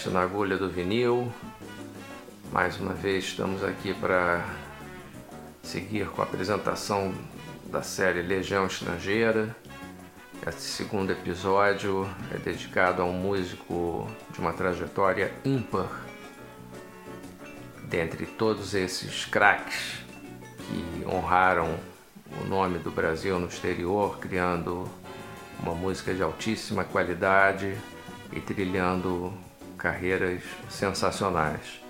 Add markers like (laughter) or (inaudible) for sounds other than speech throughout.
Site na agulha do vinil. Mais uma vez estamos aqui para seguir com a apresentação da série Legião Estrangeira. Esse segundo episódio é dedicado a um músico de uma trajetória ímpar. Dentre todos esses craques que honraram o nome do Brasil no exterior, criando uma música de altíssima qualidade e trilhando carreiras sensacionais.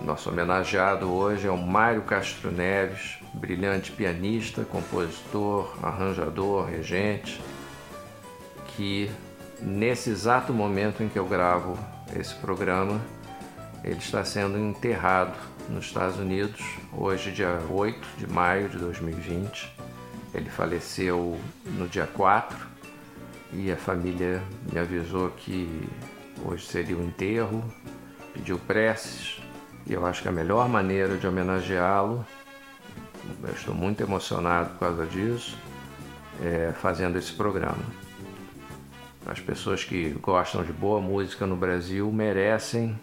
Nosso homenageado hoje é o Mário Castro Neves, brilhante pianista, compositor, arranjador, regente, que nesse exato momento em que eu gravo esse programa, ele está sendo enterrado nos Estados Unidos, hoje, dia 8 de maio de 2020. Ele faleceu no dia 4 e a família me avisou que Hoje seria o enterro, pediu preces e eu acho que a melhor maneira de homenageá-lo, eu estou muito emocionado por causa disso, é fazendo esse programa. As pessoas que gostam de boa música no Brasil merecem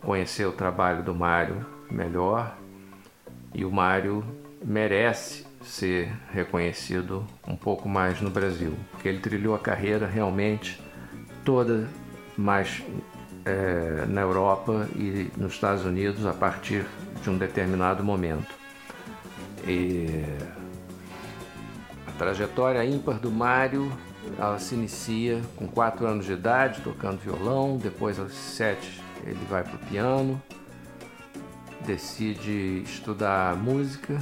conhecer o trabalho do Mário melhor e o Mário merece ser reconhecido um pouco mais no Brasil, porque ele trilhou a carreira realmente toda mas é, na Europa e nos Estados Unidos a partir de um determinado momento. E a trajetória ímpar do Mário ela se inicia com 4 anos de idade, tocando violão, depois aos 7 ele vai para o piano, decide estudar música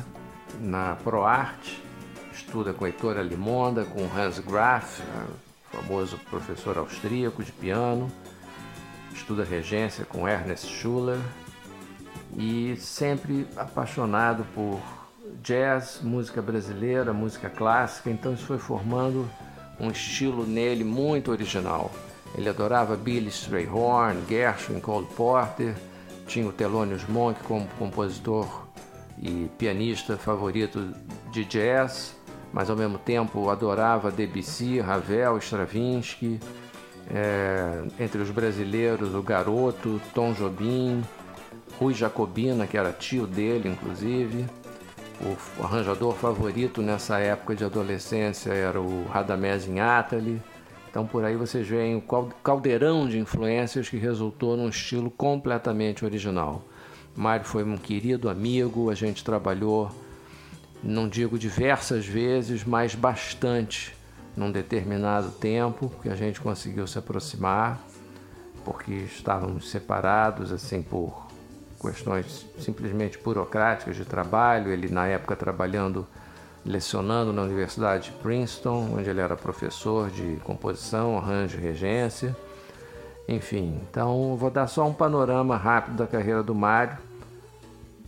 na ProArt, estuda com Heitor Limonda, com Hans Graf, famoso professor austríaco de piano, estuda regência com Ernest Schuller e sempre apaixonado por jazz, música brasileira, música clássica, então isso foi formando um estilo nele muito original. Ele adorava Billy Strayhorn, Gershwin, Cole Porter, tinha o Thelonious Monk como compositor e pianista favorito de jazz mas ao mesmo tempo adorava Debussy, Ravel, Stravinsky. É, entre os brasileiros, o Garoto, Tom Jobim, Rui Jacobina, que era tio dele, inclusive. O arranjador favorito nessa época de adolescência era o Radamés Inátali. Então por aí vocês veem o caldeirão de influências que resultou num estilo completamente original. Mário foi um querido amigo, a gente trabalhou não digo diversas vezes, mas bastante num determinado tempo que a gente conseguiu se aproximar, porque estávamos separados assim por questões simplesmente burocráticas de trabalho. Ele na época trabalhando lecionando na Universidade de Princeton, onde ele era professor de composição, arranjo e regência. Enfim, então vou dar só um panorama rápido da carreira do Mário,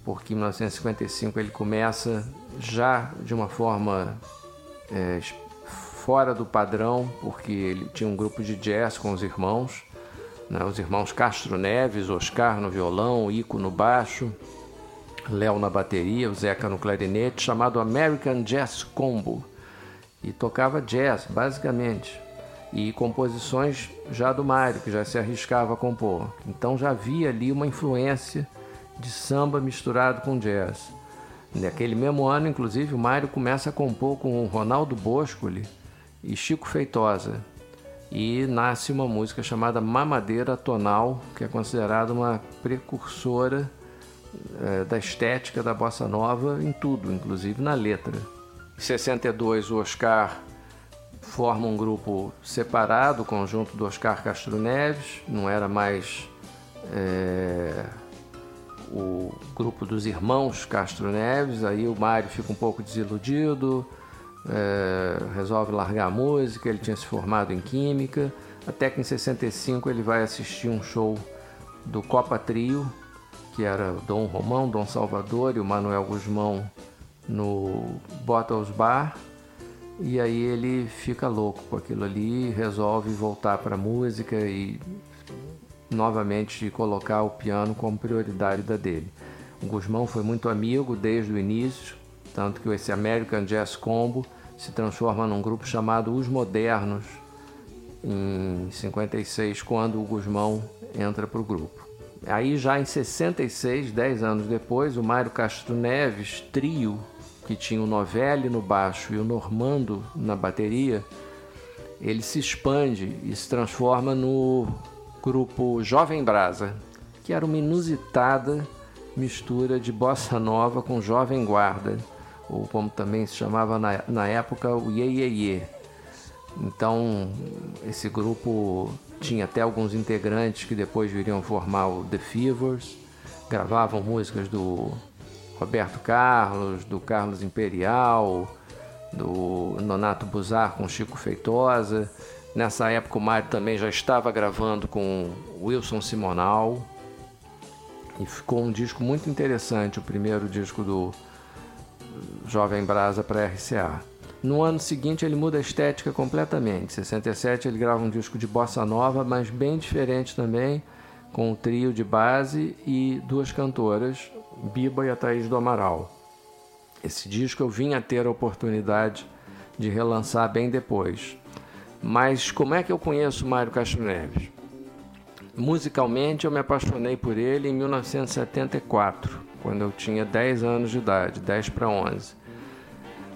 porque em 1955 ele começa já de uma forma é, fora do padrão, porque ele tinha um grupo de jazz com os irmãos, né, os irmãos Castro Neves, Oscar no violão, Ico no baixo, Léo na bateria, o Zeca no clarinete, chamado American Jazz Combo. E tocava jazz, basicamente. E composições já do Mário, que já se arriscava a compor. Então já havia ali uma influência de samba misturado com jazz. Naquele mesmo ano, inclusive, o Mário começa a compor com Ronaldo Boscoli e Chico Feitosa. E nasce uma música chamada Mamadeira Tonal, que é considerada uma precursora é, da estética da bossa nova em tudo, inclusive na letra. Em 62, o Oscar forma um grupo separado, o conjunto do Oscar Castro Neves, não era mais é, o grupo dos irmãos Castro Neves, aí o Mário fica um pouco desiludido, é, resolve largar a música, ele tinha se formado em Química, até que em 65 ele vai assistir um show do Copa Trio, que era Dom Romão, Dom Salvador e o Manuel Guzmão no Bottles Bar. E aí ele fica louco com aquilo ali, resolve voltar para a música e novamente colocar o piano como prioridade da dele. O Guzmão foi muito amigo desde o início, tanto que esse American Jazz Combo se transforma num grupo chamado Os Modernos em 56, quando o Guzmão entra para o grupo. Aí já em 66, 10 anos depois, o Mário Castro Neves, trio, que tinha o Novelli no baixo e o Normando na bateria, ele se expande e se transforma no grupo Jovem Brasa, que era uma inusitada mistura de bossa nova com jovem guarda, ou como também se chamava na, na época o Ye Ye Ye. Então, esse grupo tinha até alguns integrantes que depois viriam formar o The Fevers, gravavam músicas do Roberto Carlos, do Carlos Imperial, do Nonato Buzar com Chico Feitosa. Nessa época o Mário também já estava gravando com Wilson Simonal. E ficou um disco muito interessante, o primeiro disco do Jovem Brasa para RCA. No ano seguinte ele muda a estética completamente. Em 67 ele grava um disco de bossa nova, mas bem diferente também, com um trio de base e duas cantoras, Biba e a Thaís do Amaral. Esse disco eu vim a ter a oportunidade de relançar bem depois. Mas como é que eu conheço Mário Castro Neves? Musicalmente eu me apaixonei por ele em 1974, quando eu tinha 10 anos de idade, 10 para 11.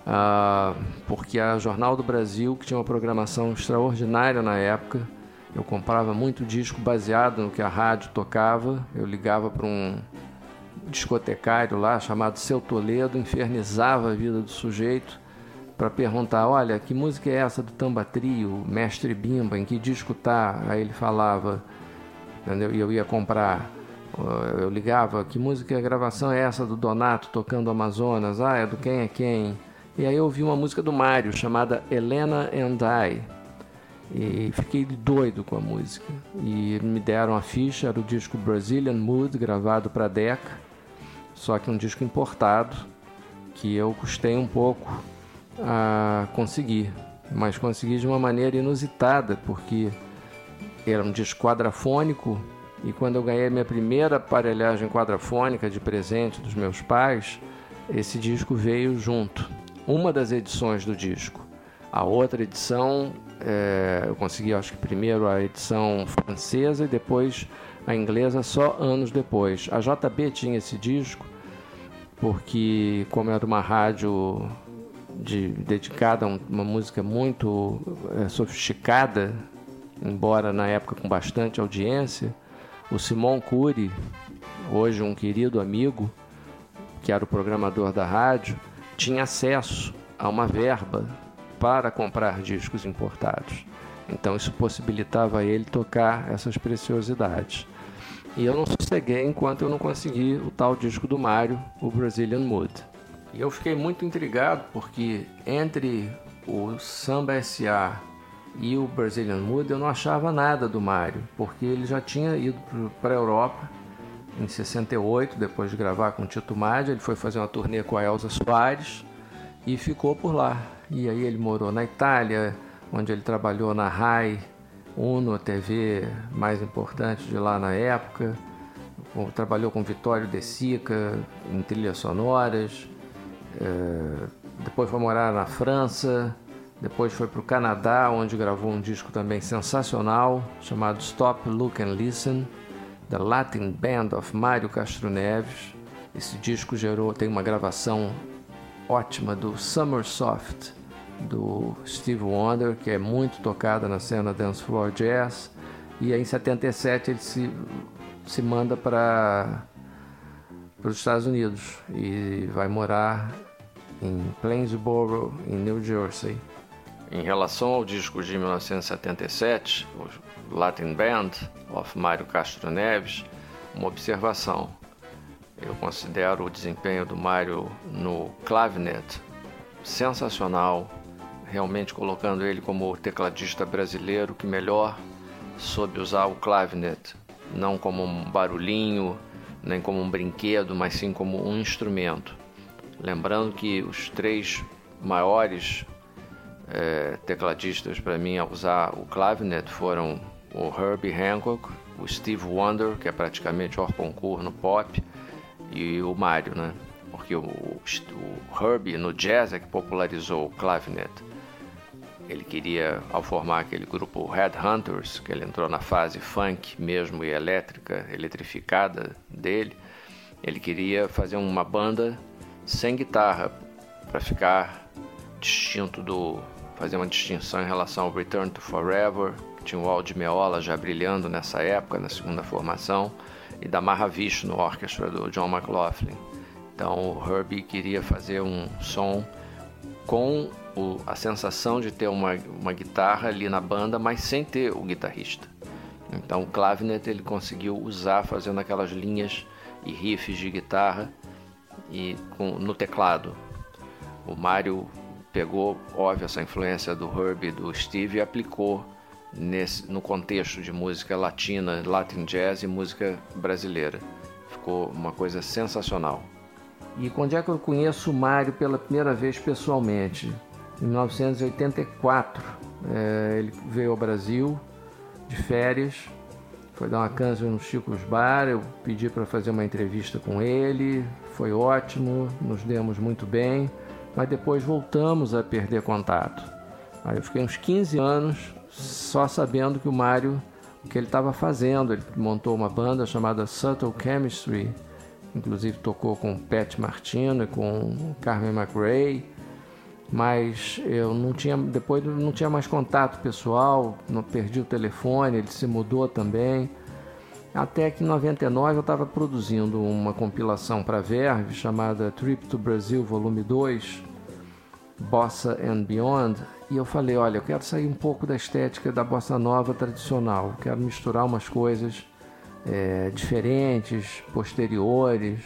Ah, porque a Jornal do Brasil, que tinha uma programação extraordinária na época, eu comprava muito disco baseado no que a rádio tocava, eu ligava para um discotecário lá chamado Seu Toledo, infernizava a vida do sujeito para perguntar, olha, que música é essa do Tamba Trio, Mestre Bimba, em que disco tá? Aí ele falava, entendeu? E eu ia comprar, eu ligava, que música, gravação é essa do Donato tocando Amazonas? Ah, é do Quem é Quem? E aí eu ouvi uma música do Mário chamada Helena and I. E fiquei doido com a música. E me deram a ficha, era o disco Brazilian Mood, gravado para Decca só que um disco importado que eu custei um pouco a conseguir, mas consegui de uma maneira inusitada, porque era um disco quadrafônico e quando eu ganhei minha primeira aparelhagem quadrafônica de presente dos meus pais, esse disco veio junto. Uma das edições do disco. A outra edição, é, eu consegui, acho que primeiro a edição francesa e depois a inglesa só anos depois. A JB tinha esse disco porque como era uma rádio de, dedicada a uma música muito é, sofisticada, embora na época com bastante audiência, o Simon Cury, hoje um querido amigo, que era o programador da rádio, tinha acesso a uma verba para comprar discos importados. Então isso possibilitava ele tocar essas preciosidades. E eu não sosseguei enquanto eu não consegui o tal disco do Mario, o Brazilian Mood. E eu fiquei muito intrigado porque entre o Samba SA e o Brazilian Mood eu não achava nada do Mario, porque ele já tinha ido para a Europa em 68, depois de gravar com Tito Madi, ele foi fazer uma turnê com a Elza Soares e ficou por lá. E aí ele morou na Itália, onde ele trabalhou na RAI Uno, a TV mais importante de lá na época. Trabalhou com Vitório De Sica em trilhas sonoras. É, depois foi morar na França. Depois foi para o Canadá, onde gravou um disco também sensacional chamado Stop, Look and Listen, The Latin Band of Mário Castro Neves. Esse disco gerou, tem uma gravação ótima do Summer Soft, do Steve Wonder, que é muito tocada na cena dance floor jazz. E aí, em 77 ele se, se manda para os Estados Unidos e vai morar em Plainsboro, em New Jersey. Em relação ao disco de 1977, o Latin Band of Mário Castro Neves, uma observação. Eu considero o desempenho do Mário no clavinet sensacional, realmente colocando ele como o tecladista brasileiro que melhor soube usar o clavinet, não como um barulhinho, nem como um brinquedo, mas sim como um instrumento. Lembrando que os três maiores é, tecladistas para mim a usar o clavinet foram o Herbie Hancock, o Steve Wonder, que é praticamente o concurso no pop, e o Mario, né? Porque o, o, o Herbie no jazz é que popularizou o clavinet. Ele queria, ao formar aquele grupo Headhunters, que ele entrou na fase funk mesmo e elétrica, eletrificada dele, ele queria fazer uma banda sem guitarra para ficar distinto do fazer uma distinção em relação ao Return to Forever, que tinha o Aldi Meola já brilhando nessa época, na segunda formação, e da Mahavishnu orquestra do John McLaughlin. Então o Herbie queria fazer um som com o, a sensação de ter uma, uma guitarra ali na banda, mas sem ter o guitarrista. Então o clavinet ele conseguiu usar fazendo aquelas linhas e riffs de guitarra e com, no teclado. O Mário pegou, óbvio, essa influência do Herbie e do Steve e aplicou nesse, no contexto de música latina, Latin Jazz e música brasileira. Ficou uma coisa sensacional. E quando é que eu conheço o Mário pela primeira vez pessoalmente? Em 1984. É, ele veio ao Brasil de férias, foi dar uma cansa no Chico's Bar, eu pedi para fazer uma entrevista com ele, foi ótimo, nos demos muito bem, mas depois voltamos a perder contato. Aí eu fiquei uns 15 anos só sabendo que o Mário, o que ele estava fazendo, ele montou uma banda chamada Subtle Chemistry, inclusive tocou com Pat Martino e com Carmen McRae, mas eu não tinha, depois não tinha mais contato pessoal, não perdi o telefone, ele se mudou também. Até que em 99 eu estava produzindo uma compilação para Verve chamada Trip to Brazil Volume 2, Bossa and Beyond, e eu falei, olha, eu quero sair um pouco da estética da bossa nova tradicional, quero misturar umas coisas é, diferentes, posteriores,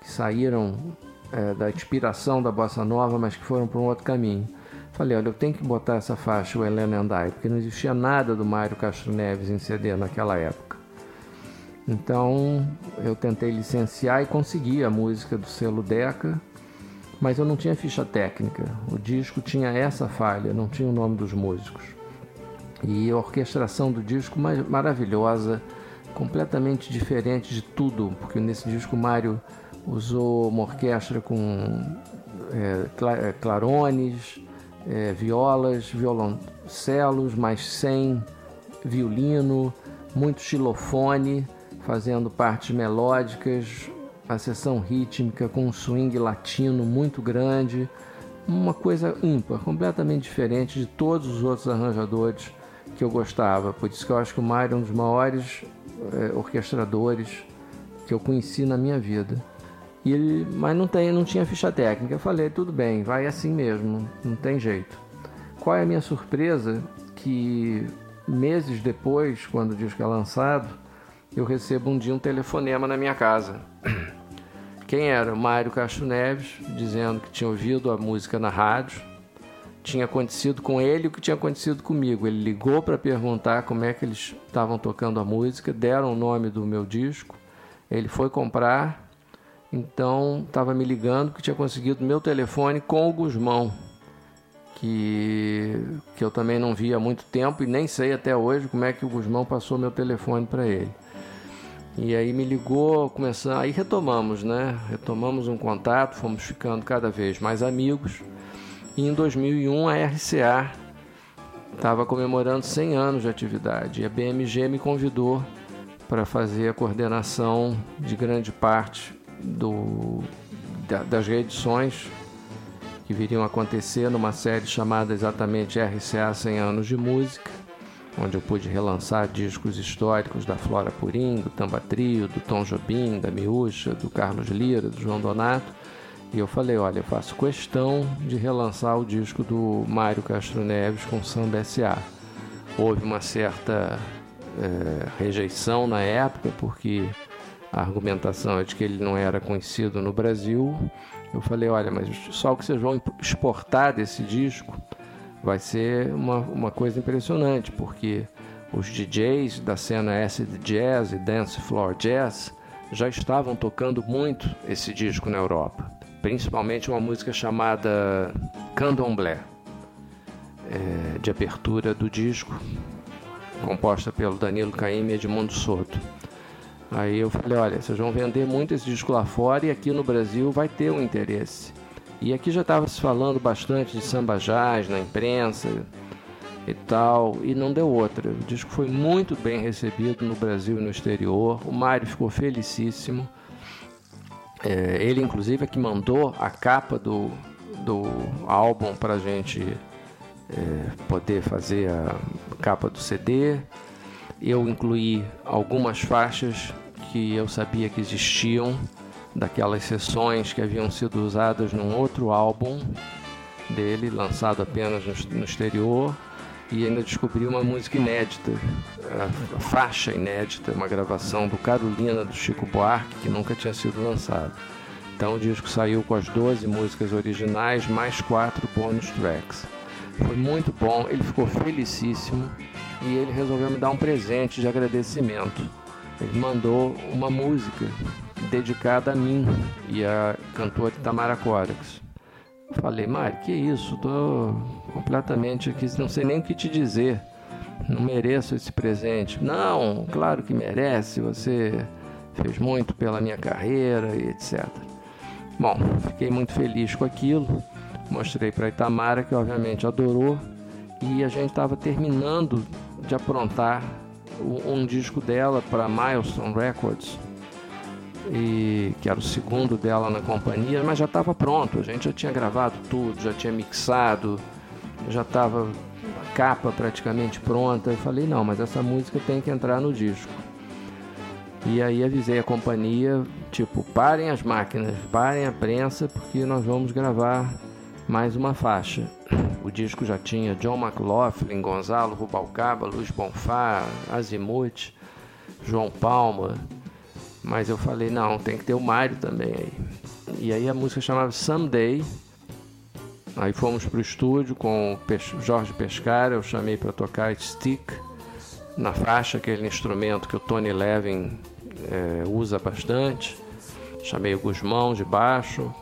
que saíram é, da inspiração da bossa nova, mas que foram para um outro caminho. Falei, olha, eu tenho que botar essa faixa, o Helena and I, porque não existia nada do Mário Castro Neves em CD naquela época. Então eu tentei licenciar e consegui a música do selo Deca, mas eu não tinha ficha técnica. O disco tinha essa falha, não tinha o nome dos músicos. E a orquestração do disco maravilhosa, completamente diferente de tudo, porque nesse disco Mário usou uma orquestra com é, é, clarones, é, violas, violoncelos, mas sem violino, muito xilofone, fazendo partes melódicas, a sessão rítmica com um swing latino muito grande, uma coisa ímpar, completamente diferente de todos os outros arranjadores que eu gostava. Por isso que eu acho que o Mário é um dos maiores é, orquestradores que eu conheci na minha vida. E ele, mas não, tem, não tinha ficha técnica. Eu falei, tudo bem, vai assim mesmo, não tem jeito. Qual é a minha surpresa? Que meses depois, quando o disco é lançado, eu recebo um dia um telefonema na minha casa. (clears throat) Quem era? O Mário Castro Neves, dizendo que tinha ouvido a música na rádio. Tinha acontecido com ele o que tinha acontecido comigo. Ele ligou para perguntar como é que eles estavam tocando a música, deram o nome do meu disco. Ele foi comprar, então estava me ligando que tinha conseguido meu telefone com o Guzmão, que, que eu também não via há muito tempo e nem sei até hoje como é que o Guzmão passou meu telefone para ele. E aí me ligou, começando, aí retomamos, né? Retomamos um contato, fomos ficando cada vez mais amigos. E em 2001 a RCA estava comemorando 100 anos de atividade e a BMG me convidou para fazer a coordenação de grande parte do, das reedições que viriam acontecer numa série chamada exatamente RCA 100 anos de música onde eu pude relançar discos históricos da Flora Purim, do Tamba Trio, do Tom Jobim, da Miúcha, do Carlos Lira, do João Donato. E eu falei, olha, eu faço questão de relançar o disco do Mário Castro Neves com Samba S.A. Houve uma certa é, rejeição na época, porque a argumentação é de que ele não era conhecido no Brasil. Eu falei, olha, mas só o que vocês vão exportar desse disco vai ser uma, uma coisa impressionante, porque os DJs da cena acid jazz e dance floor jazz já estavam tocando muito esse disco na Europa, principalmente uma música chamada Candomblé, é, de abertura do disco, composta pelo Danilo Caymmi e Edmundo Soto. Aí eu falei, olha, vocês vão vender muito esse disco lá fora e aqui no Brasil vai ter um interesse. E aqui já estava se falando bastante de samba jazz na imprensa e tal, e não deu outra. O disco foi muito bem recebido no Brasil e no exterior. O Mário ficou felicíssimo. É, ele, inclusive, é que mandou a capa do, do álbum para a gente é, poder fazer a capa do CD. Eu incluí algumas faixas que eu sabia que existiam daquelas sessões que haviam sido usadas num outro álbum dele, lançado apenas no, exterior, e ainda descobri uma música inédita, a faixa inédita, uma gravação do Carolina do Chico Buarque, que nunca tinha sido lançada. Então o disco saiu com as 12 músicas originais, mais quatro bonus tracks. Foi muito bom, ele ficou felicíssimo e ele resolveu me dar um presente de agradecimento. Ele mandou uma música dedicada a mim e a cantora Tamara Corax. Falei, Mari, que isso? Tô completamente aqui, não sei nem o que te dizer. Não mereço esse presente. Não, claro que merece. Você fez muito pela minha carreira e etc. Bom, fiquei muito feliz com aquilo. Mostrei para Itamara, que obviamente adorou. E a gente estava terminando de aprontar um disco dela para Milestone Records e que era o segundo dela na companhia, mas já estava pronto. A gente já tinha gravado tudo, já tinha mixado, já estava a capa praticamente pronta. Eu falei não, mas essa música tem que entrar no disco. E aí avisei a companhia, tipo, parem as máquinas, parem a prensa, porque nós vamos gravar mais uma faixa. O disco já tinha John McLaughlin, Gonzalo Rubalcaba, Luiz Bonfá, Azimuth, João Palma, mas eu falei, não, tem que ter o Mário também aí. E aí a música chamava Someday. Aí fomos pro estúdio com o Jorge Pescara, eu chamei para tocar Stick na faixa, aquele instrumento que o Tony Levin é, usa bastante. Chamei o Guzmão de baixo, o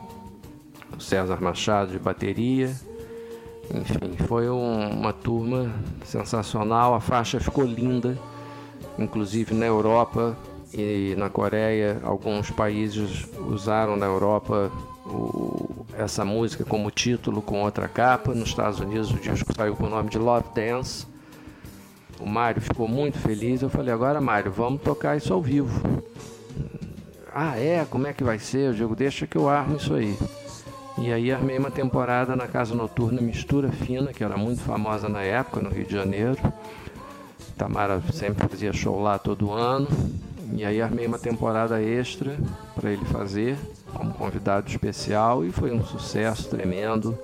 César Machado de bateria. Enfim, foi um, uma turma sensacional. A faixa ficou linda, inclusive na Europa e na Coreia alguns países usaram na Europa o, essa música como título com outra capa. Nos Estados Unidos o disco saiu com o nome de Love Dance. O Mário ficou muito feliz. Eu falei: agora, Mário, vamos tocar isso ao vivo. Ah, é? Como é que vai ser? Eu digo: deixa que eu armo isso aí. E aí armei uma temporada na Casa Noturna Mistura Fina, que era muito famosa na época, no Rio de Janeiro. Tamara sempre fazia show lá todo ano. E aí armei uma temporada extra para ele fazer como convidado especial e foi um sucesso tremendo.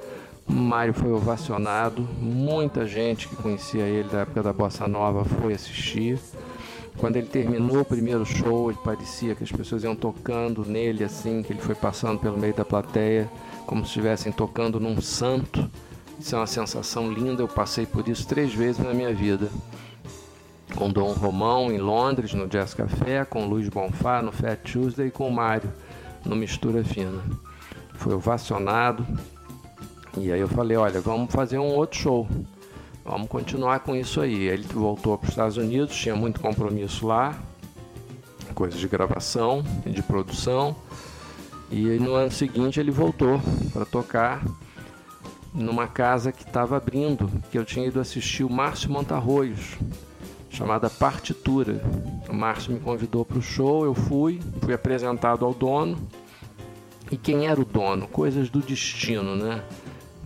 Mário foi ovacionado, muita gente que conhecia ele da época da Bossa Nova foi assistir. Quando ele terminou o primeiro show, ele parecia que as pessoas iam tocando nele assim, que ele foi passando pelo meio da plateia, como se estivessem tocando num santo. Isso é uma sensação linda, eu passei por isso três vezes na minha vida com Dom Romão em Londres, no Jazz Café, com Luiz Bonfá no Fat Tuesday e com Mário no Mistura Fina. Foi ovacionado e aí eu falei, olha, vamos fazer um outro show. Vamos continuar com isso aí. Ele voltou para os Estados Unidos, tinha muito compromisso lá, coisas de gravação e de produção. E no ano seguinte ele voltou para tocar numa casa que estava abrindo, que eu tinha ido assistir o Márcio Montarroios, chamada Partitura. O Márcio me convidou para o show, eu fui, fui apresentado ao dono. E quem era o dono? Coisas do destino, né?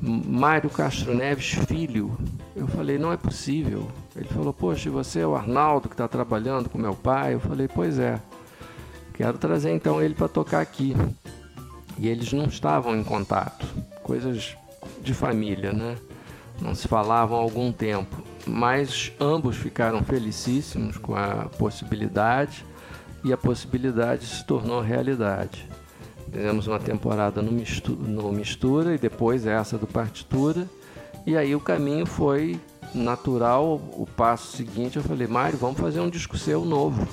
Mário Castro Neves, filho. Eu falei, não é possível. Ele falou, poxa, você é o Arnaldo que está trabalhando com meu pai? Eu falei, pois é. Quero trazer então ele para tocar aqui. E eles não estavam em contato. Coisas de família, né? Não se falavam há algum tempo mas ambos ficaram felicíssimos com a possibilidade e a possibilidade se tornou realidade. Fizemos uma temporada no mistura, no mistura e depois essa do partitura E aí o caminho foi natural, o passo seguinte eu falei, Mário, vamos fazer um disco seu novo.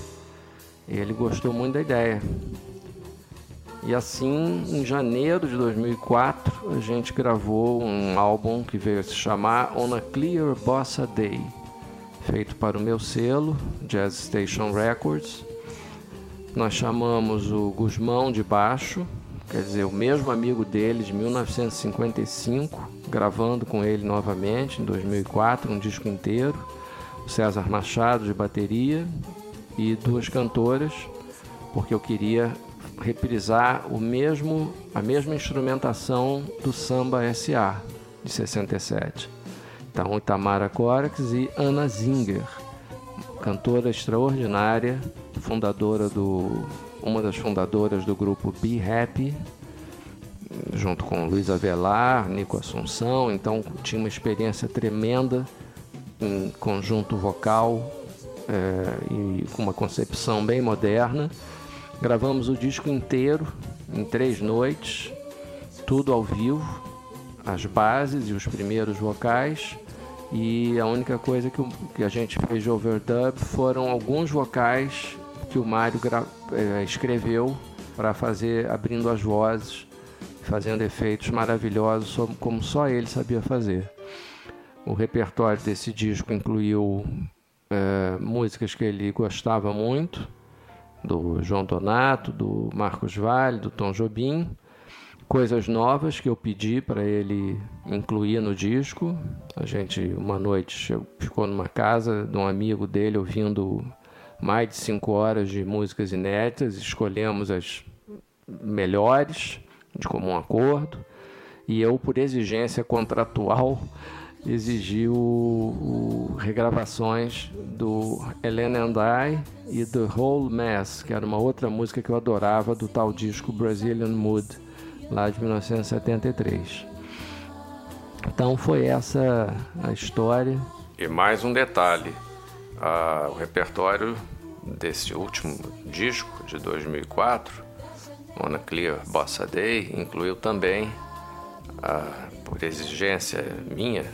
Ele gostou muito da ideia. E assim, em janeiro de 2004, a gente gravou um álbum que veio a se chamar On a Clear Bossa Day, feito para o meu selo, Jazz Station Records. Nós chamamos o Guzmão de baixo, quer dizer, o mesmo amigo dele de 1955, gravando com ele novamente em 2004, um disco inteiro. O César Machado de bateria e duas cantoras, porque eu queria reprisar o mesmo a mesma instrumentação do Samba SA de 67. Então, Itamara Corax e Ana Zinger, cantora extraordinária, fundadora do uma das fundadoras do grupo Be Happy, junto com Luiz Avelar, Nico Assunção, então tinha uma experiência tremenda em conjunto vocal é, e com uma concepção bem moderna. Gravamos o disco inteiro em três noites, tudo ao vivo, as bases e os primeiros vocais. E a única coisa que, que a gente fez de overdub foram alguns vocais que o Mário é, escreveu para fazer abrindo as vozes, fazendo efeitos maravilhosos como só ele sabia fazer. O repertório desse disco incluiu é, músicas que ele gostava muito, do João Donato, do Marcos Vale, do Tom Jobim, coisas novas que eu pedi para ele incluir no disco. A gente, uma noite, ficou numa casa de um amigo dele ouvindo mais de cinco horas de músicas inéditas, escolhemos as melhores, de comum acordo, e eu, por exigência contratual, exigiu o, regravações do Helena and I e The Whole Mess, que era uma outra música que eu adorava do tal disco Brazilian Mood, lá de 1973. Então foi essa a história. E mais um detalhe, o repertório desse último disco de 2004, Mona Clear Bossa Day, incluiu também, por exigência minha,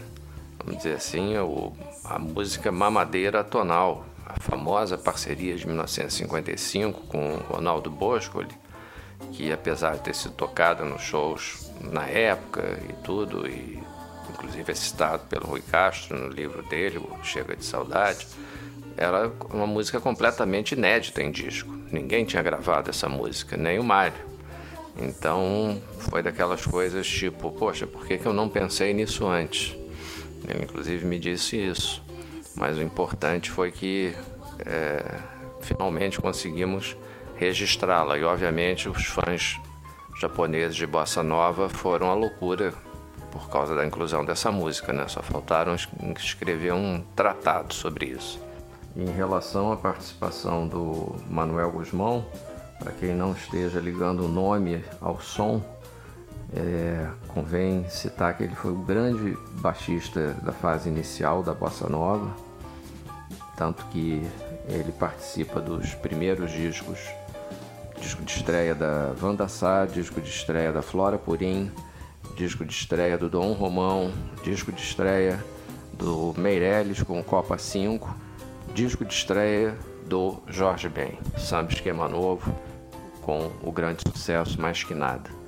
vamos dizer assim, o, a música Mamadeira Tonal, a famosa parceria de 1955 com Ronaldo Boscoli, que apesar de ter sido tocada nos shows na época e tudo, e inclusive é citado pelo Rui Castro no livro dele, Chega de Saudade, era uma música completamente inédita em disco. Ninguém tinha gravado essa música, nem o Mário. Então foi daquelas coisas tipo, poxa, por que, que eu não pensei nisso antes? Ele inclusive me disse isso. Mas o importante foi que é, finalmente conseguimos registrá-la. E obviamente os fãs japoneses de bossa nova foram à loucura por causa da inclusão dessa música, né? Só faltaram escrever um tratado sobre isso. Em relação à participação do Manuel Guzmão, para quem não esteja ligando o nome ao som, é, convém citar que ele foi o grande baixista da fase inicial da bossa nova, tanto que ele participa dos primeiros discos, disco de estreia da Wanda Sá, disco de estreia da Flora Purim, disco de estreia do Dom Romão, disco de estreia do Meirelles com Copa 5, disco de estreia do Jorge Ben, samba esquema novo, com o grande sucesso Mais Que Nada.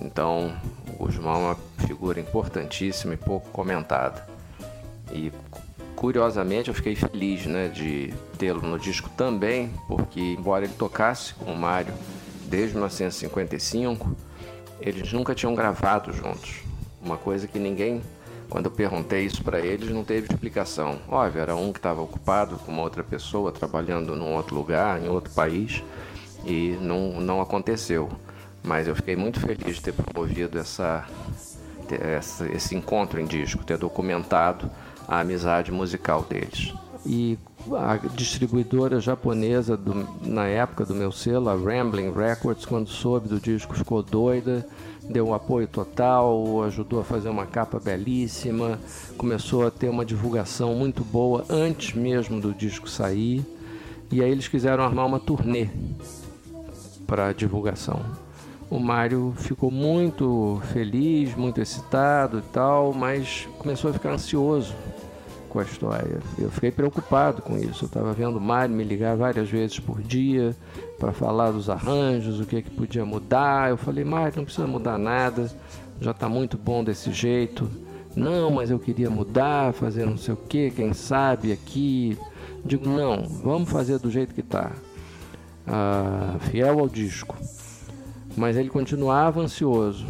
Então, o Guzmão é uma figura importantíssima e pouco comentada. E curiosamente eu fiquei feliz né, de tê-lo no disco também, porque embora ele tocasse com o Mário desde 1955, eles nunca tinham gravado juntos. Uma coisa que ninguém, quando eu perguntei isso para eles, não teve explicação. Óbvio, era um que estava ocupado com uma outra pessoa, trabalhando num outro lugar, em outro país, e não, não aconteceu. Mas eu fiquei muito feliz de ter promovido essa, essa, esse encontro em disco, ter documentado a amizade musical deles. E a distribuidora japonesa do, na época do meu selo, a Rambling Records, quando soube do disco ficou doida, deu um apoio total, ajudou a fazer uma capa belíssima, começou a ter uma divulgação muito boa antes mesmo do disco sair. E aí eles quiseram armar uma turnê para divulgação. O Mário ficou muito feliz, muito excitado e tal, mas começou a ficar ansioso com a história. Eu fiquei preocupado com isso. Eu estava vendo o Mário me ligar várias vezes por dia para falar dos arranjos, o que, é que podia mudar. Eu falei, Mário, não precisa mudar nada, já está muito bom desse jeito. Não, mas eu queria mudar, fazer não sei o que, quem sabe aqui. Digo, não, vamos fazer do jeito que está. Ah, fiel ao disco. Mas ele continuava ansioso.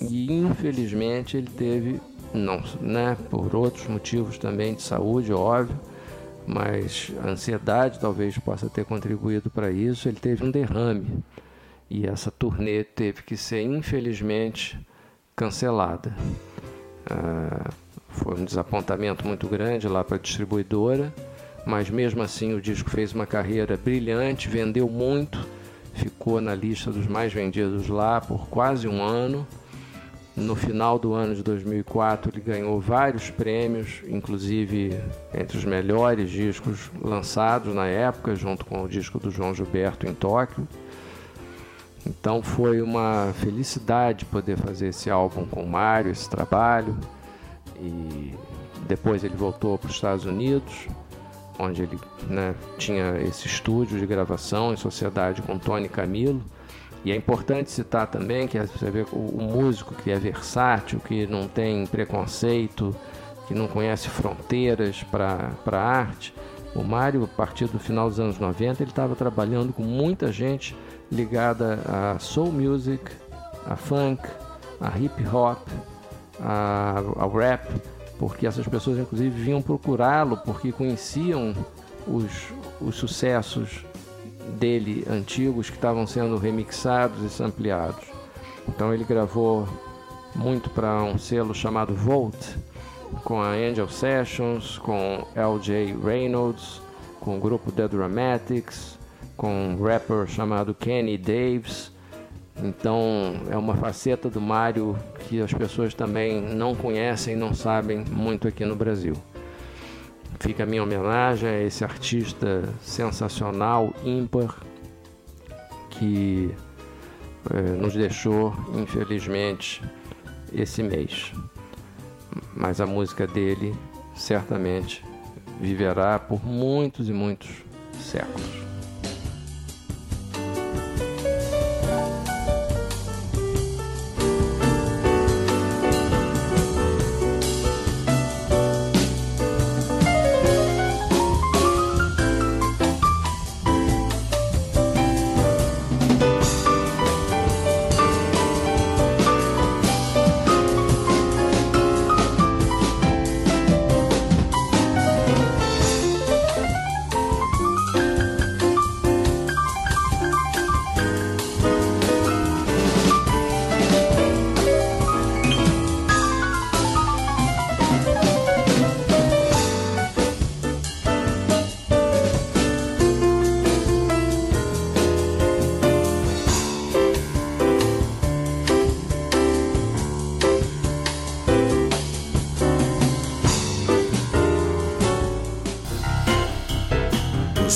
E infelizmente ele teve, não, né, por outros motivos também de saúde, óbvio, mas a ansiedade talvez possa ter contribuído para isso. Ele teve um derrame e essa turnê teve que ser, infelizmente, cancelada. Ah, foi um desapontamento muito grande lá para a distribuidora, mas mesmo assim o disco fez uma carreira brilhante, vendeu muito, ficou na lista dos mais vendidos lá por quase um ano. No final do ano de 2004, ele ganhou vários prêmios, inclusive entre os melhores discos lançados na época, junto com o disco do João Gilberto em Tóquio. Então foi uma felicidade poder fazer esse álbum com o Mário, esse trabalho. E depois ele voltou para os Estados Unidos, onde ele né, tinha esse estúdio de gravação em sociedade com Tony Camilo. E é importante citar também que você vê o, o músico que é versátil, que não tem preconceito, que não conhece fronteiras para a arte. O Mário, a partir do final dos anos 90, ele estava trabalhando com muita gente ligada a soul music, a funk, a hip hop, ao rap, porque essas pessoas inclusive vinham procurá-lo porque conheciam os, os sucessos dele antigos que estavam sendo remixados e sampleados. Então ele gravou muito para um selo chamado Volt, com a Angel Sessions, com L.J. Reynolds, com o grupo The Dramatics, com um rapper chamado Kenny Davis. Então é uma faceta do Mario que as pessoas também não conhecem, não sabem muito aqui no Brasil. Fica a minha homenagem a esse artista sensacional, ímpar, que é, nos deixou, infelizmente, esse mês. Mas a música dele certamente viverá por muitos e muitos séculos.